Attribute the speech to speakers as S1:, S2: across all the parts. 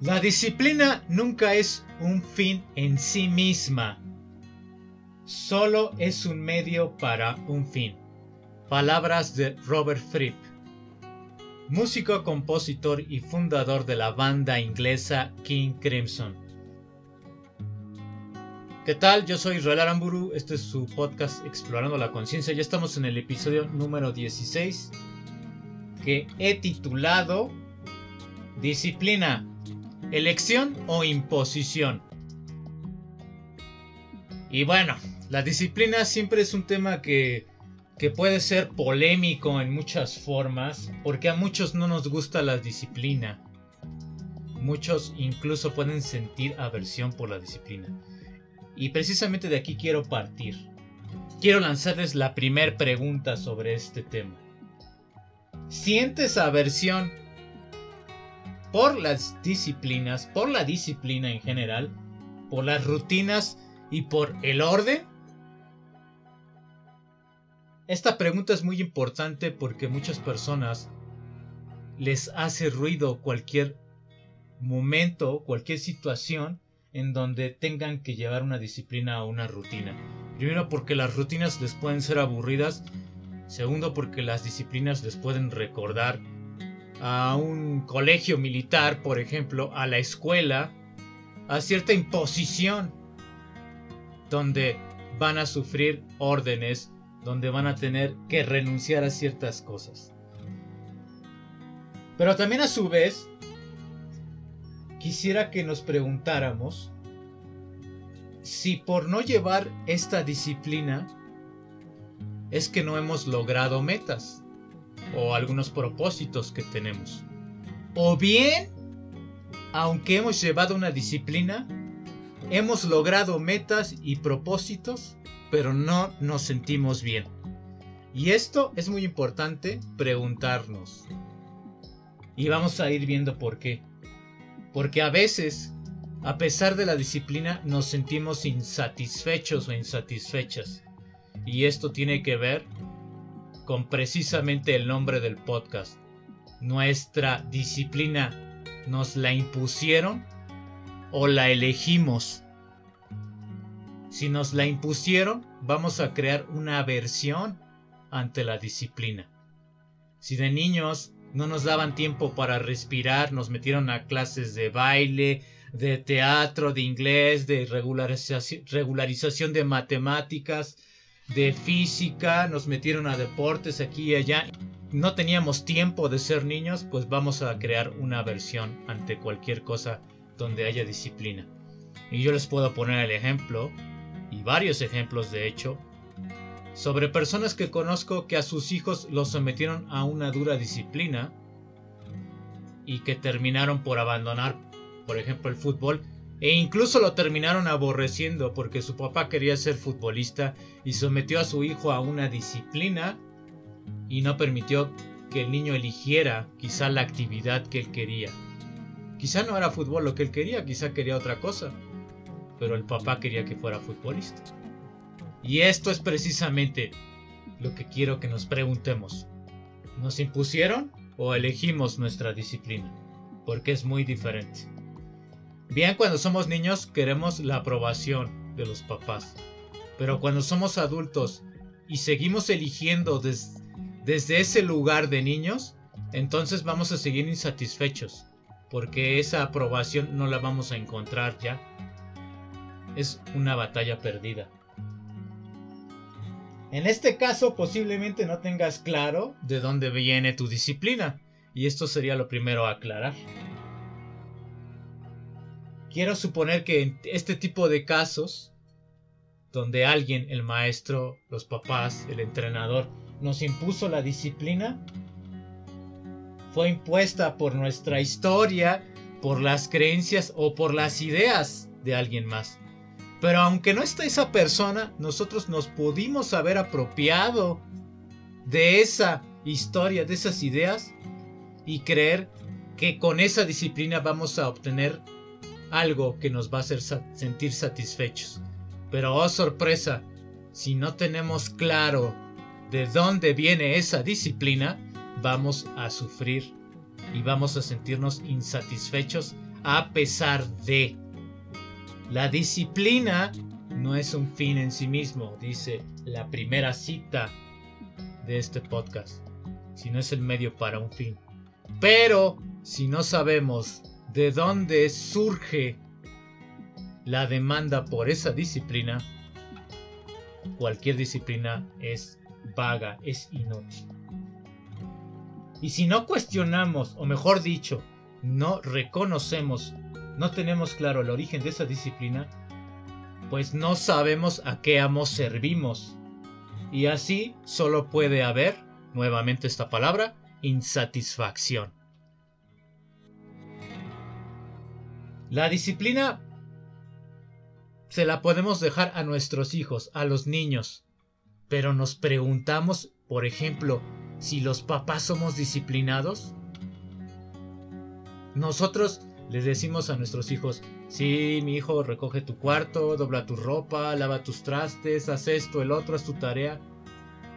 S1: La disciplina nunca es un fin en sí misma, solo es un medio para un fin. Palabras de Robert Fripp, músico, compositor y fundador de la banda inglesa King Crimson. ¿Qué tal? Yo soy Israel Aramburu, este es su podcast Explorando la Conciencia. Ya estamos en el episodio número 16 que he titulado Disciplina, elección o imposición. Y bueno, la disciplina siempre es un tema que, que puede ser polémico en muchas formas, porque a muchos no nos gusta la disciplina. Muchos incluso pueden sentir aversión por la disciplina. Y precisamente de aquí quiero partir. Quiero lanzarles la primera pregunta sobre este tema. ¿Sientes aversión por las disciplinas, por la disciplina en general, por las rutinas y por el orden? Esta pregunta es muy importante porque muchas personas les hace ruido cualquier momento, cualquier situación en donde tengan que llevar una disciplina o una rutina. Primero porque las rutinas les pueden ser aburridas. Segundo porque las disciplinas les pueden recordar a un colegio militar, por ejemplo, a la escuela, a cierta imposición, donde van a sufrir órdenes, donde van a tener que renunciar a ciertas cosas. Pero también a su vez, quisiera que nos preguntáramos si por no llevar esta disciplina es que no hemos logrado metas o algunos propósitos que tenemos. O bien, aunque hemos llevado una disciplina, hemos logrado metas y propósitos, pero no nos sentimos bien. Y esto es muy importante preguntarnos. Y vamos a ir viendo por qué. Porque a veces, a pesar de la disciplina, nos sentimos insatisfechos o insatisfechas. Y esto tiene que ver con precisamente el nombre del podcast. Nuestra disciplina nos la impusieron o la elegimos. Si nos la impusieron, vamos a crear una aversión ante la disciplina. Si de niños no nos daban tiempo para respirar, nos metieron a clases de baile, de teatro, de inglés, de regularización, regularización de matemáticas, de física, nos metieron a deportes aquí y allá. No teníamos tiempo de ser niños, pues vamos a crear una aversión ante cualquier cosa donde haya disciplina. Y yo les puedo poner el ejemplo, y varios ejemplos de hecho, sobre personas que conozco que a sus hijos los sometieron a una dura disciplina y que terminaron por abandonar, por ejemplo, el fútbol e incluso lo terminaron aborreciendo porque su papá quería ser futbolista y sometió a su hijo a una disciplina y no permitió que el niño eligiera quizá la actividad que él quería. Quizá no era fútbol lo que él quería, quizá quería otra cosa, pero el papá quería que fuera futbolista. Y esto es precisamente lo que quiero que nos preguntemos. ¿Nos impusieron o elegimos nuestra disciplina? Porque es muy diferente. Bien, cuando somos niños queremos la aprobación de los papás. Pero cuando somos adultos y seguimos eligiendo desde ese lugar de niños, entonces vamos a seguir insatisfechos. Porque esa aprobación no la vamos a encontrar ya. Es una batalla perdida. En este caso posiblemente no tengas claro de dónde viene tu disciplina. Y esto sería lo primero a aclarar. Quiero suponer que en este tipo de casos, donde alguien, el maestro, los papás, el entrenador, nos impuso la disciplina, fue impuesta por nuestra historia, por las creencias o por las ideas de alguien más. Pero aunque no está esa persona, nosotros nos pudimos haber apropiado de esa historia, de esas ideas, y creer que con esa disciplina vamos a obtener algo que nos va a hacer sentir satisfechos. Pero oh sorpresa, si no tenemos claro de dónde viene esa disciplina, vamos a sufrir y vamos a sentirnos insatisfechos a pesar de. La disciplina no es un fin en sí mismo, dice la primera cita de este podcast, sino es el medio para un fin. Pero si no sabemos de dónde surge la demanda por esa disciplina, cualquier disciplina es vaga, es inútil. Y si no cuestionamos, o mejor dicho, no reconocemos, no tenemos claro el origen de esa disciplina, pues no sabemos a qué amo servimos. Y así solo puede haber, nuevamente esta palabra, insatisfacción. La disciplina se la podemos dejar a nuestros hijos, a los niños. Pero nos preguntamos, por ejemplo, si los papás somos disciplinados. Nosotros les decimos a nuestros hijos, sí, mi hijo, recoge tu cuarto, dobla tu ropa, lava tus trastes, haz esto, el otro, haz tu tarea.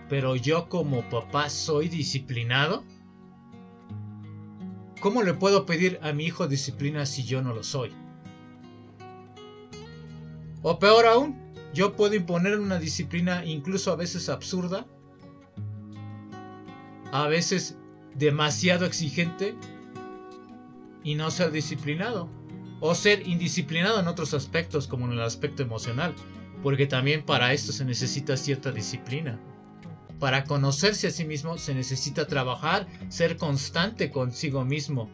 S1: Pero yo como papá soy disciplinado. ¿Cómo le puedo pedir a mi hijo disciplina si yo no lo soy? O peor aún, yo puedo imponer una disciplina incluso a veces absurda, a veces demasiado exigente y no ser disciplinado. O ser indisciplinado en otros aspectos como en el aspecto emocional, porque también para esto se necesita cierta disciplina. Para conocerse a sí mismo se necesita trabajar, ser constante consigo mismo.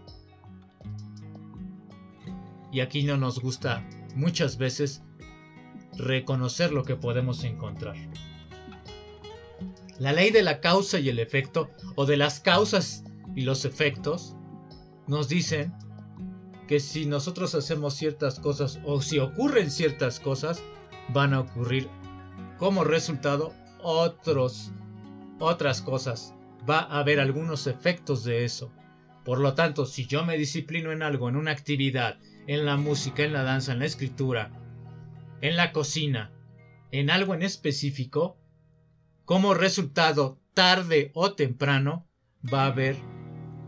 S1: Y aquí no nos gusta muchas veces reconocer lo que podemos encontrar. La ley de la causa y el efecto, o de las causas y los efectos, nos dicen que si nosotros hacemos ciertas cosas o si ocurren ciertas cosas, van a ocurrir como resultado otros, otras cosas. Va a haber algunos efectos de eso. Por lo tanto, si yo me disciplino en algo, en una actividad, en la música, en la danza, en la escritura, en la cocina, en algo en específico, como resultado, tarde o temprano, va a haber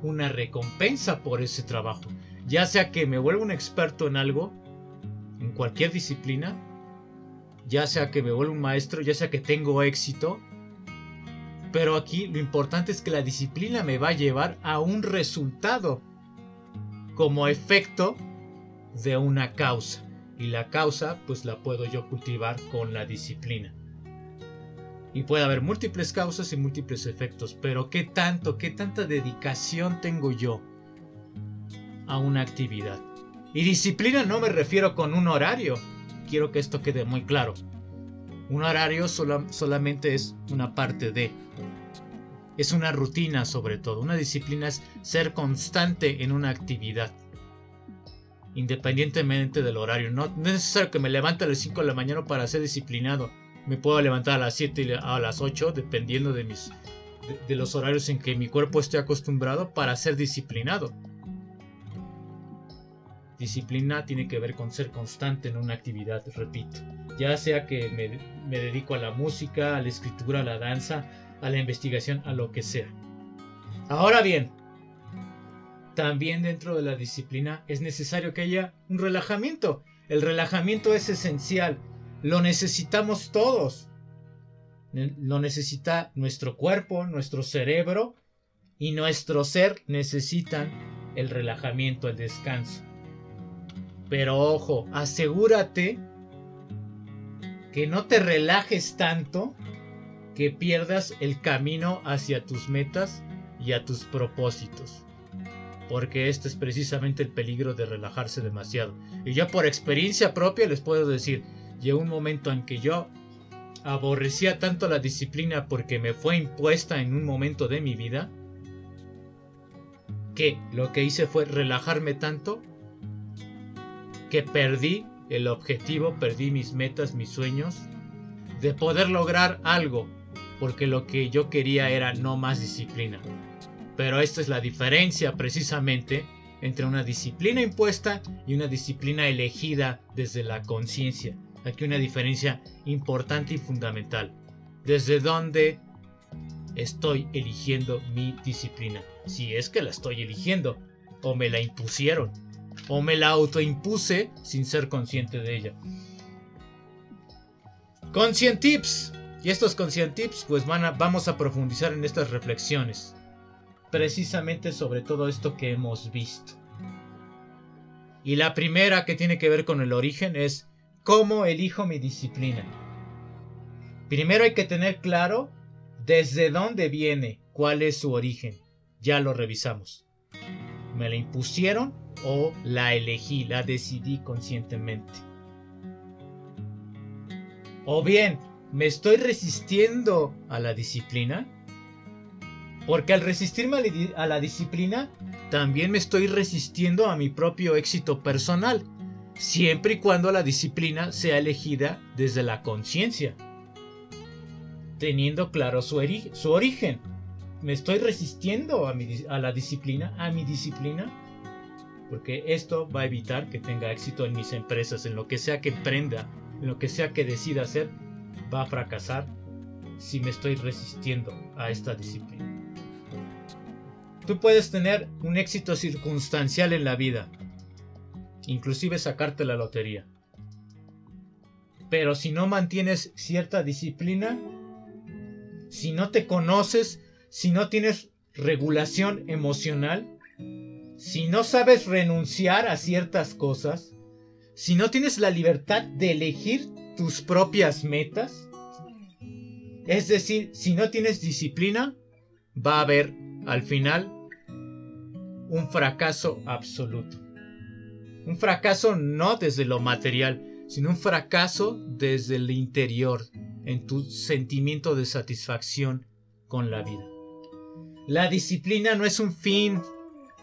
S1: una recompensa por ese trabajo. Ya sea que me vuelva un experto en algo, en cualquier disciplina, ya sea que me vuelva un maestro, ya sea que tengo éxito, pero aquí lo importante es que la disciplina me va a llevar a un resultado como efecto de una causa y la causa pues la puedo yo cultivar con la disciplina. Y puede haber múltiples causas y múltiples efectos, pero ¿qué tanto, qué tanta dedicación tengo yo a una actividad? Y disciplina no me refiero con un horario, quiero que esto quede muy claro. Un horario solamente es una parte de. Es una rutina sobre todo. Una disciplina es ser constante en una actividad independientemente del horario. No, es necesario que me levante a las 5 de la mañana para ser disciplinado. Me puedo levantar a las 7 y a las 8, dependiendo de, mis, de, los horarios en que mi cuerpo esté acostumbrado para ser disciplinado. Disciplina tiene que ver con ser constante en una actividad, repito. Ya sea que me, dedico a la música, a la escritura, a la danza, a la investigación, a lo que sea. Ahora bien, también dentro de la disciplina es necesario que haya un relajamiento. El relajamiento es esencial. Lo necesitamos todos. Lo necesita nuestro cuerpo, nuestro cerebro y nuestro ser necesitan el relajamiento, el descanso. Pero ojo, asegúrate que no te relajes tanto que pierdas el camino hacia tus metas y a tus propósitos porque este es precisamente el peligro de relajarse demasiado. Y yo por experiencia propia les puedo decir, llegó un momento en que yo aborrecía tanto la disciplina porque me fue impuesta en un momento de mi vida, que lo que hice fue relajarme tanto que perdí el objetivo, perdí mis metas, mis sueños, de poder lograr algo, porque lo que yo quería era no más disciplina. Pero esta es la diferencia precisamente entre una disciplina impuesta y una disciplina elegida desde la conciencia. Aquí una diferencia importante y fundamental. Desde dónde estoy eligiendo mi disciplina. Si es que la estoy eligiendo o me la impusieron. O me la autoimpuse sin ser consciente de ella. Conscient Tips. Y estos Conscient Tips pues van a, vamos a profundizar en estas reflexiones. Precisamente sobre todo esto que hemos visto. Y la primera que tiene que ver con el origen es cómo elijo mi disciplina. Primero hay que tener claro desde dónde viene, cuál es su origen. Ya lo revisamos. ¿Me la impusieron o la elegí, la decidí conscientemente? O bien, ¿me estoy resistiendo a la disciplina? Porque al resistirme a la disciplina, también me estoy resistiendo a mi propio éxito personal, siempre y cuando la disciplina sea elegida desde la conciencia, teniendo claro su, origen. ¿Me estoy resistiendo a, la disciplina, a mi disciplina? Porque esto va a evitar que tenga éxito en mis empresas, en lo que sea que emprenda, lo que sea que decida hacer, va a fracasar si me estoy resistiendo a esta disciplina. Tú puedes tener un éxito circunstancial en la vida, inclusive sacarte la lotería. Pero si no mantienes cierta disciplina, si no te conoces, si no tienes regulación emocional, si no sabes renunciar a ciertas cosas, si no tienes la libertad de elegir tus propias metas, es decir, si no tienes disciplina, va a haber al final un fracaso absoluto. Un fracaso no desde lo material, sino un fracaso desde el interior, en tu sentimiento de satisfacción con la vida. La disciplina no es un fin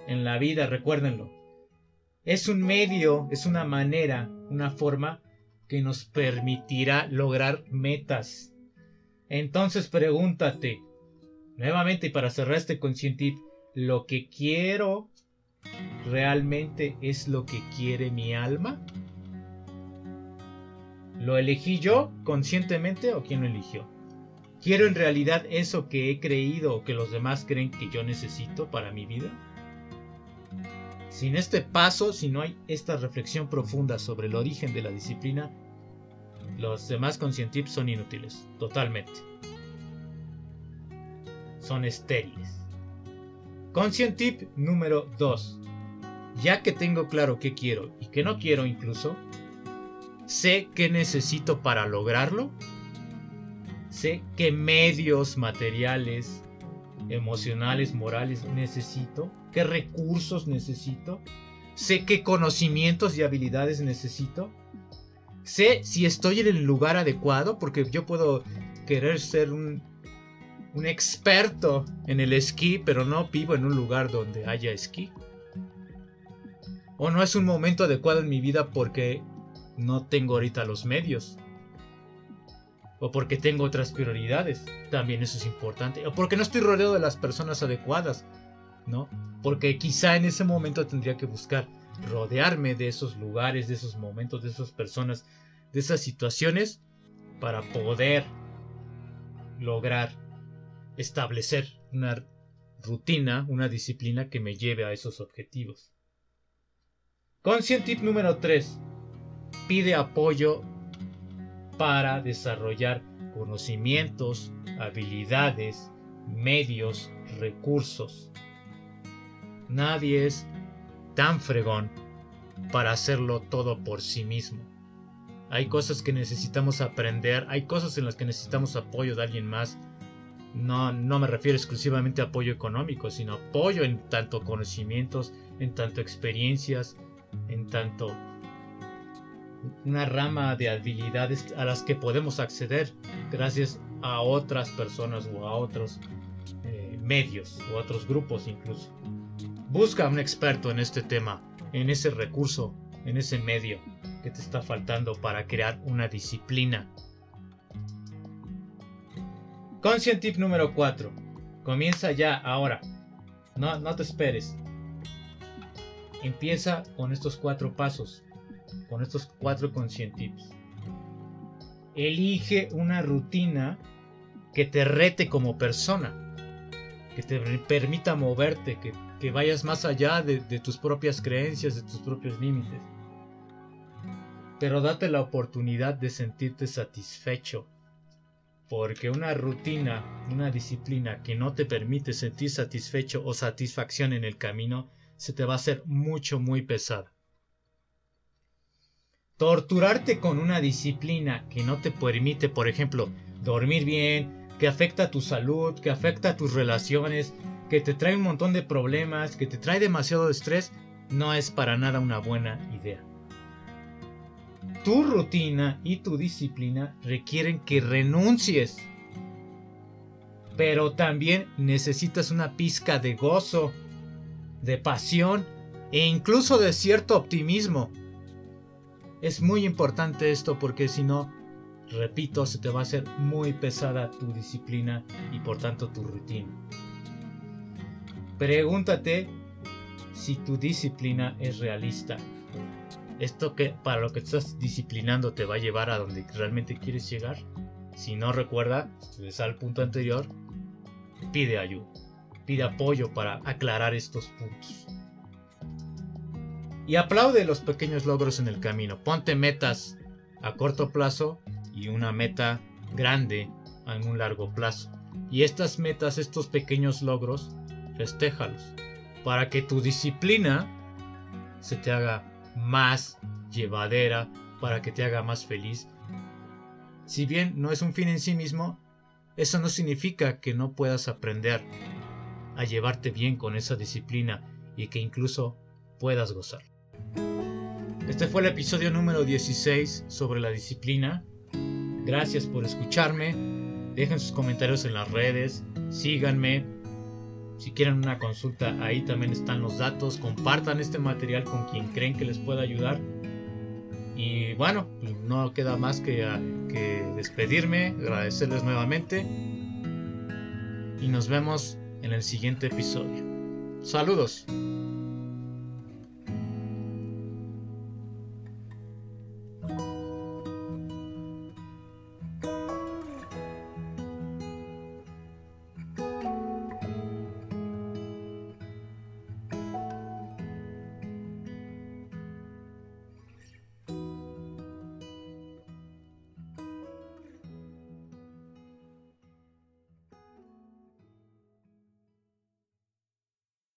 S1: en la vida, recuérdenlo es un medio, es una manera, una forma que nos permitirá lograr metas. Entonces pregúntate, nuevamente para cerrar este consciente, ¿lo que quiero realmente es lo que quiere mi alma? ¿Lo elegí yo conscientemente o quién lo eligió? ¿Quiero en realidad eso que he creído o que los demás creen que yo necesito para mi vida? Sin este paso, si no hay esta reflexión profunda sobre el origen de la disciplina, los demás conscientips son inútiles, totalmente. Son estériles. Conscientip número 2. Ya que tengo claro qué quiero y qué no quiero incluso, sé qué necesito para lograrlo, sé qué medios materiales, emocionales, morales necesito, qué recursos necesito, sé qué conocimientos y habilidades necesito, sé si estoy en el lugar adecuado, porque yo puedo querer ser un, experto en el esquí, pero no vivo en un lugar donde haya esquí. O no es un momento adecuado en mi vida porque no tengo ahorita los medios o porque tengo otras prioridades, también eso es importante, o porque no estoy rodeado de las personas adecuadas, ¿no? Porque quizá en ese momento tendría que buscar rodearme de esos lugares, de esos momentos, de esas personas, de esas situaciones para poder lograr establecer una rutina, una disciplina que me lleve a esos objetivos. Conscient tip número 3. Pide apoyo para desarrollar conocimientos, habilidades, medios, recursos. Nadie es tan fregón para hacerlo todo por sí mismo. Hay cosas que necesitamos aprender, hay cosas en las que necesitamos apoyo de alguien más. No, no me refiero exclusivamente a apoyo económico, sino apoyo en tanto conocimientos, en tanto experiencias, en tanto una rama de habilidades a las que podemos acceder gracias a otras personas o a otros eh, medios o a otros grupos incluso. Busca un experto en este tema, en ese recurso, en ese medio que te está faltando para crear una disciplina. Conscient tip número 4. Comienza ya, ahora. No, no te esperes. Empieza con estos cuatro pasos con estos cuatro conscientips. Elige una rutina que te rete como persona, que te permita moverte, que que vayas más allá de, de tus propias creencias, de tus propios límites. Pero date la oportunidad de sentirte satisfecho. Porque una rutina, una disciplina que no te permite sentir satisfecho o satisfacción en el camino, se te va a hacer mucho, muy pesada. Torturarte con una disciplina que no te permite, por ejemplo, dormir bien, que afecta a tu salud, que afecta a tus relaciones, que te trae un montón de problemas, que te trae demasiado estrés, no es para nada una buena idea. Tu rutina y tu disciplina requieren que renuncies. Pero también necesitas una pizca de gozo, de pasión e incluso de cierto optimismo. Es muy importante esto porque si no, repito, se te va a hacer muy pesada tu disciplina y por tanto tu rutina. Pregúntate si tu disciplina es realista. ¿Esto que para lo que estás disciplinando te va a llevar a donde realmente quieres llegar? Si no recuerda, ves al punto anterior, pide ayuda, pide apoyo para aclarar estos puntos. Y aplaude los pequeños logros en el camino. Ponte metas a corto plazo y una meta grande en un largo plazo. Y estas metas, estos pequeños logros, festéjalos para que tu disciplina se te haga más llevadera, para que te haga más feliz. Si bien no es un fin en sí mismo, eso no significa que no puedas aprender a llevarte bien con esa disciplina y que incluso puedas gozar. Este fue el episodio número 16 sobre la disciplina. Gracias por escucharme. Dejen sus comentarios en las redes. Síganme. Si quieren una consulta, ahí también están los datos. Compartan este material con quien creen que les pueda ayudar. Y bueno, pues no queda más que, que despedirme, agradecerles nuevamente. Y nos vemos en el siguiente episodio. Saludos.